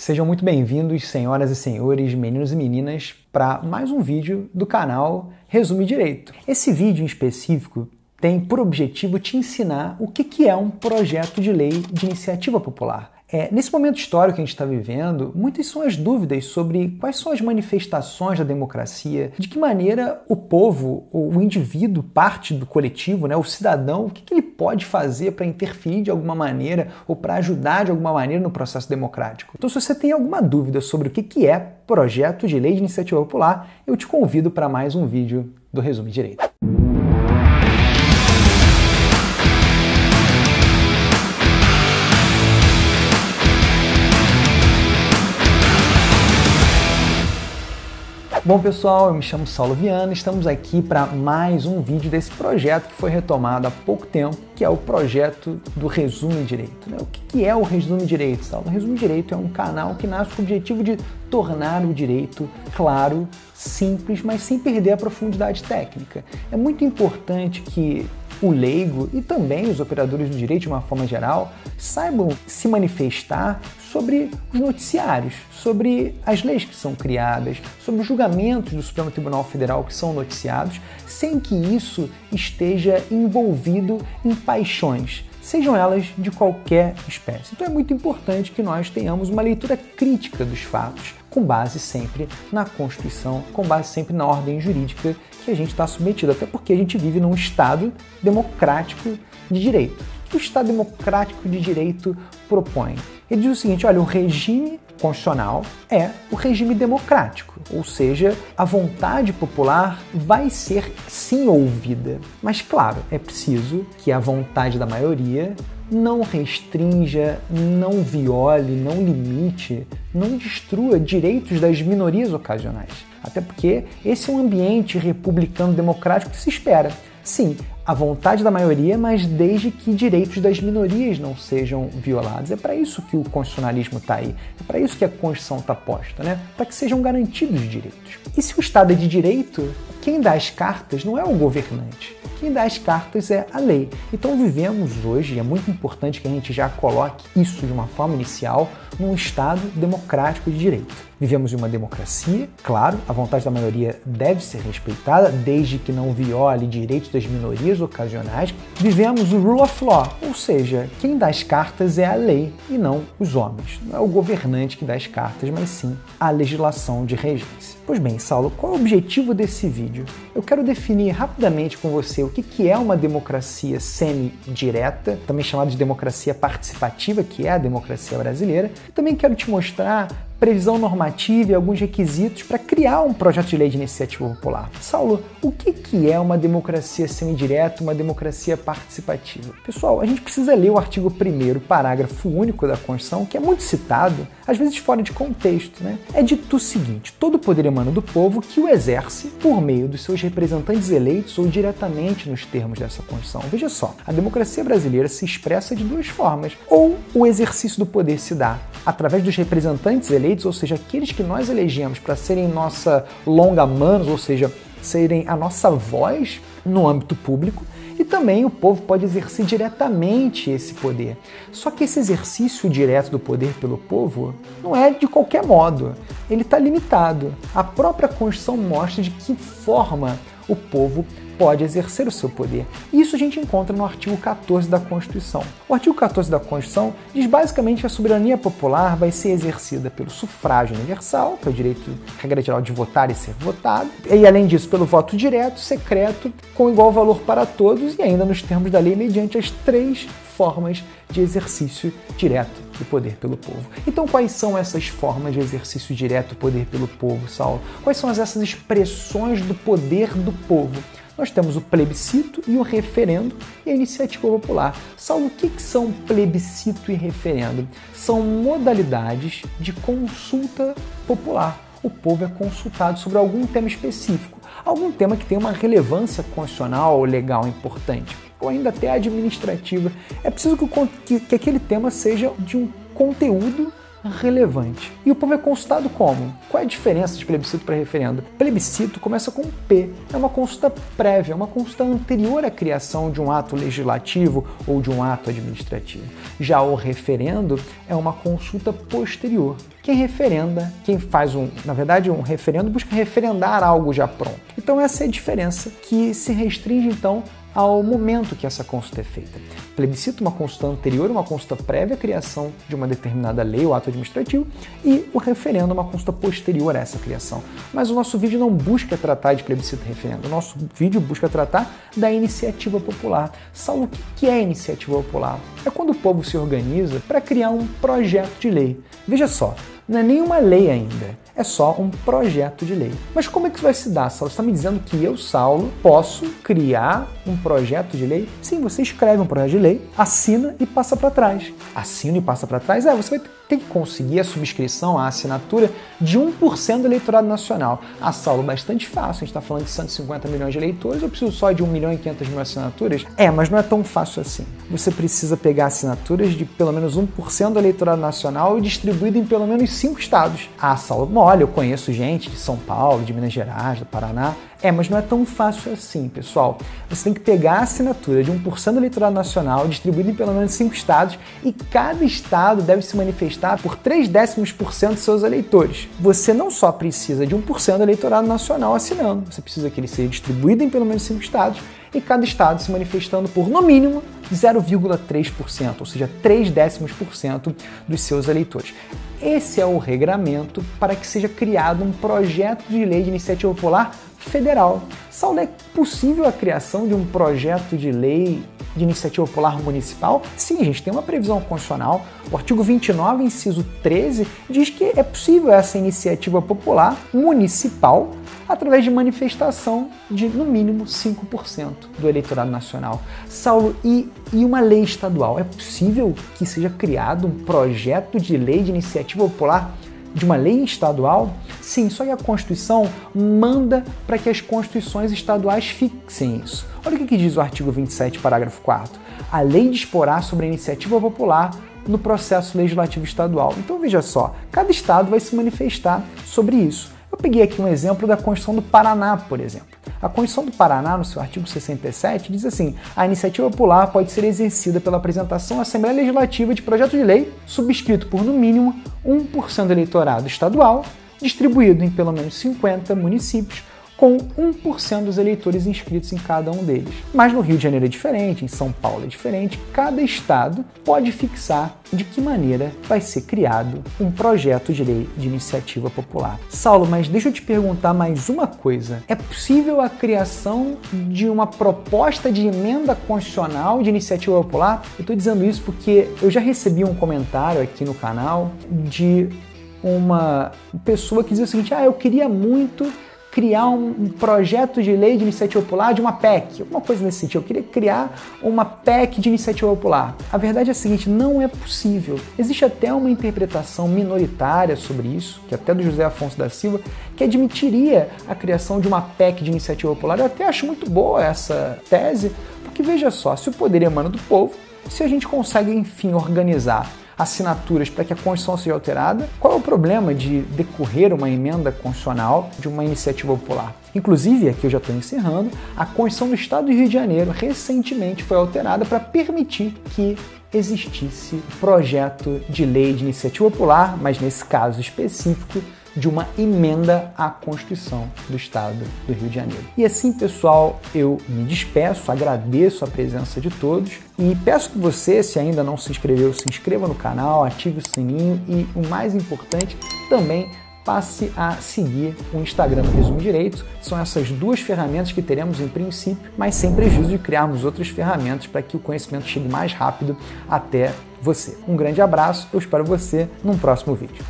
Sejam muito bem-vindos, senhoras e senhores, meninos e meninas, para mais um vídeo do canal Resume Direito. Esse vídeo em específico tem por objetivo te ensinar o que é um projeto de lei de iniciativa popular. É, nesse momento histórico que a gente está vivendo, muitas são as dúvidas sobre quais são as manifestações da democracia, de que maneira o povo, o indivíduo, parte do coletivo, né, o cidadão, o que, que ele pode fazer para interferir de alguma maneira ou para ajudar de alguma maneira no processo democrático. Então, se você tem alguma dúvida sobre o que, que é projeto de lei de iniciativa popular, eu te convido para mais um vídeo do Resumo Direito. Bom pessoal, eu me chamo Saulo Viana, estamos aqui para mais um vídeo desse projeto que foi retomado há pouco tempo, que é o projeto do Resumo Direito. Né? O que é o Resumo Direito, Saulo? O Resumo Direito é um canal que nasce com o objetivo de tornar o direito claro, simples, mas sem perder a profundidade técnica. É muito importante que o leigo e também os operadores do direito de uma forma geral saibam se manifestar sobre os noticiários, sobre as leis que são criadas, sobre os julgamentos do Supremo Tribunal Federal que são noticiados, sem que isso esteja envolvido em paixões, sejam elas de qualquer espécie. Então é muito importante que nós tenhamos uma leitura crítica dos fatos, com base sempre na Constituição, com base sempre na ordem jurídica que a gente está submetido, até porque a gente vive num Estado democrático de direito. O que o Estado democrático de direito propõe? Ele diz o seguinte: olha, o regime constitucional é o regime democrático, ou seja, a vontade popular vai ser sim ouvida. Mas, claro, é preciso que a vontade da maioria não restrinja, não viole, não limite, não destrua direitos das minorias ocasionais. Até porque esse é um ambiente republicano democrático que se espera. Sim, a vontade da maioria, mas desde que direitos das minorias não sejam violados. É para isso que o constitucionalismo está aí, é para isso que a Constituição está posta, né? para que sejam garantidos direitos. E se o Estado é de direito, quem dá as cartas não é o governante, quem dá as cartas é a lei. Então vivemos hoje, e é muito importante que a gente já coloque isso de uma forma inicial, num Estado democrático de direito. Vivemos em uma democracia, claro, a vontade da maioria deve ser respeitada, desde que não viole direitos das minorias ocasionais. Vivemos o rule of law, ou seja, quem dá as cartas é a lei e não os homens. Não é o governante que dá as cartas, mas sim a legislação de regência. Pois bem, Saulo, qual é o objetivo desse vídeo? Eu quero definir rapidamente com você o que é uma democracia semi-direta, também chamada de democracia participativa, que é a democracia brasileira, também quero te mostrar previsão normativa e alguns requisitos para criar um projeto de lei de iniciativa popular. Saulo, o que, que é uma democracia semidireta, uma democracia participativa? Pessoal, a gente precisa ler o artigo 1 parágrafo único da Constituição, que é muito citado, às vezes fora de contexto. Né? É dito o seguinte: todo poder emana do povo que o exerce por meio dos seus representantes eleitos ou diretamente nos termos dessa Constituição. Veja só, a democracia brasileira se expressa de duas formas. Ou o exercício do poder se dá através dos representantes eleitos, ou seja, aqueles que nós elegemos para serem nossa longa manos, ou seja, serem a nossa voz no âmbito público, e também o povo pode exercer diretamente esse poder. Só que esse exercício direto do poder pelo povo não é de qualquer modo, ele está limitado. A própria Constituição mostra de que forma o povo pode exercer o seu poder. Isso a gente encontra no artigo 14 da Constituição. O artigo 14 da Constituição diz basicamente que a soberania popular vai ser exercida pelo sufrágio universal, que é o direito, regra geral, de votar e ser votado, e além disso, pelo voto direto, secreto, com igual valor para todos e ainda nos termos da lei, mediante as três formas de exercício direto do poder pelo povo. Então, quais são essas formas de exercício direto do poder pelo povo, Saulo? Quais são essas expressões do poder do povo? Nós temos o plebiscito e o referendo e a iniciativa popular. Saulo, o que, são plebiscito e referendo? São modalidades de consulta popular. O povo é consultado sobre algum tema específico, algum tema que tem uma relevância constitucional ou legal importante, ou ainda até administrativa. É preciso que, que, que aquele tema seja de um conteúdo relevante. E o povo é consultado como? Qual é a diferença de plebiscito para referendo? Plebiscito começa com P, é uma consulta prévia, uma consulta anterior à criação de um ato legislativo ou de um ato administrativo. Já o referendo é uma consulta posterior. Quem referenda, quem faz um, na verdade, um referendo busca referendar algo já pronto. Então essa é a diferença que se restringe então ao momento que essa consulta é feita. Plebiscito uma consulta anterior, uma consulta prévia à criação de uma determinada lei ou ato administrativo, e o referendo uma consulta posterior a essa criação. Mas o nosso vídeo não busca tratar de plebiscito e referendo, o nosso vídeo busca tratar da iniciativa popular. Saulo, o que é iniciativa popular? É quando o povo se organiza para criar um projeto de lei. Veja só, não é nenhuma lei ainda, é só um projeto de lei. Mas como é que isso vai se dar, Saulo? Você está me dizendo que eu, Saulo, posso criar um projeto de lei? Sim, você escreve um projeto de lei, assina e passa para trás. Assina e passa para trás? É, você vai ter que conseguir a subscrição, a assinatura de 1% do eleitorado nacional. Ah, Saulo, bastante fácil, a gente está falando de 150 milhões de eleitores, eu preciso só de 1 milhão e 500 mil assinaturas? É, mas não é tão fácil assim. Você precisa pegar assinaturas de pelo menos 1% do eleitorado nacional e distribuído em pelo menos 5 estados. Ah, Saulo, olha, eu conheço gente de São Paulo, de Minas Gerais, do Paraná. É, mas não é tão fácil assim, pessoal. Você tem que pegar a assinatura de 1% do eleitorado nacional, distribuído em pelo menos 5 estados, e cada estado deve se manifestar por 3 décimos por cento de seus eleitores. Você não só precisa de 1% do eleitorado nacional assinando, você precisa que ele seja distribuído em pelo menos 5 estados, e cada estado se manifestando por, no mínimo, 0,3%, ou seja, 3 décimos por cento dos seus eleitores. Esse é o regramento para que seja criado um projeto de lei de iniciativa popular federal. Saulo, é possível a criação de um projeto de lei de iniciativa popular municipal? Sim, a gente tem uma previsão constitucional. O artigo 29, inciso 13, diz que é possível essa iniciativa popular municipal através de manifestação de, no mínimo, 5% do eleitorado nacional. Saulo, e, e uma lei estadual? É possível que seja criado um projeto de lei de iniciativa popular de uma lei estadual? Sim, só que a Constituição manda para que as constituições estaduais fixem isso. Olha o que diz o artigo 27, parágrafo 4. A lei disporá sobre a iniciativa popular no processo legislativo estadual. Então veja só, cada estado vai se manifestar sobre isso. Eu peguei aqui um exemplo da Constituição do Paraná, por exemplo. A Constituição do Paraná, no seu artigo 67, diz assim: a iniciativa popular pode ser exercida pela apresentação à Assembleia Legislativa de projeto de lei subscrito por, no mínimo, 1% do eleitorado estadual, distribuído em pelo menos 50 municípios, com 1% dos eleitores inscritos em cada um deles. Mas no Rio de Janeiro é diferente, em São Paulo é diferente, cada estado pode fixar de que maneira vai ser criado um projeto de lei de iniciativa popular. Saulo, mas deixa eu te perguntar mais uma coisa. É possível a criação de uma proposta de emenda constitucional de iniciativa popular? Eu estou dizendo isso porque eu já recebi um comentário aqui no canal de uma pessoa que dizia o seguinte: ah, eu queria muito criar um projeto de lei de iniciativa popular de uma PEC, alguma coisa nesse sentido. Eu queria criar uma PEC de iniciativa popular. A verdade é a seguinte: não é possível. Existe até uma interpretação minoritária sobre isso, que até do José Afonso da Silva, que admitiria a criação de uma PEC de iniciativa popular. Eu até acho muito boa essa tese, porque veja só, se o poder emana do povo, se a gente consegue, enfim, organizar assinaturas para que a Constituição seja alterada, qual é o problema de decorrer uma emenda constitucional de uma iniciativa popular? Inclusive, aqui eu já estou encerrando, a Constituição do Estado do Rio de Janeiro recentemente foi alterada para permitir que existisse projeto de lei de iniciativa popular, mas nesse caso específico, de uma emenda à Constituição do Estado do Rio de Janeiro. E assim, pessoal, eu me despeço, agradeço a presença de todos e peço que você, se ainda não se inscreveu, se inscreva no canal, ative o sininho e o mais importante, também passe a seguir o Instagram do Resumo Direito. São essas duas ferramentas que teremos em princípio, mas sem prejuízo de criarmos outras ferramentas para que o conhecimento chegue mais rápido até você. Um grande abraço, eu espero você num próximo vídeo.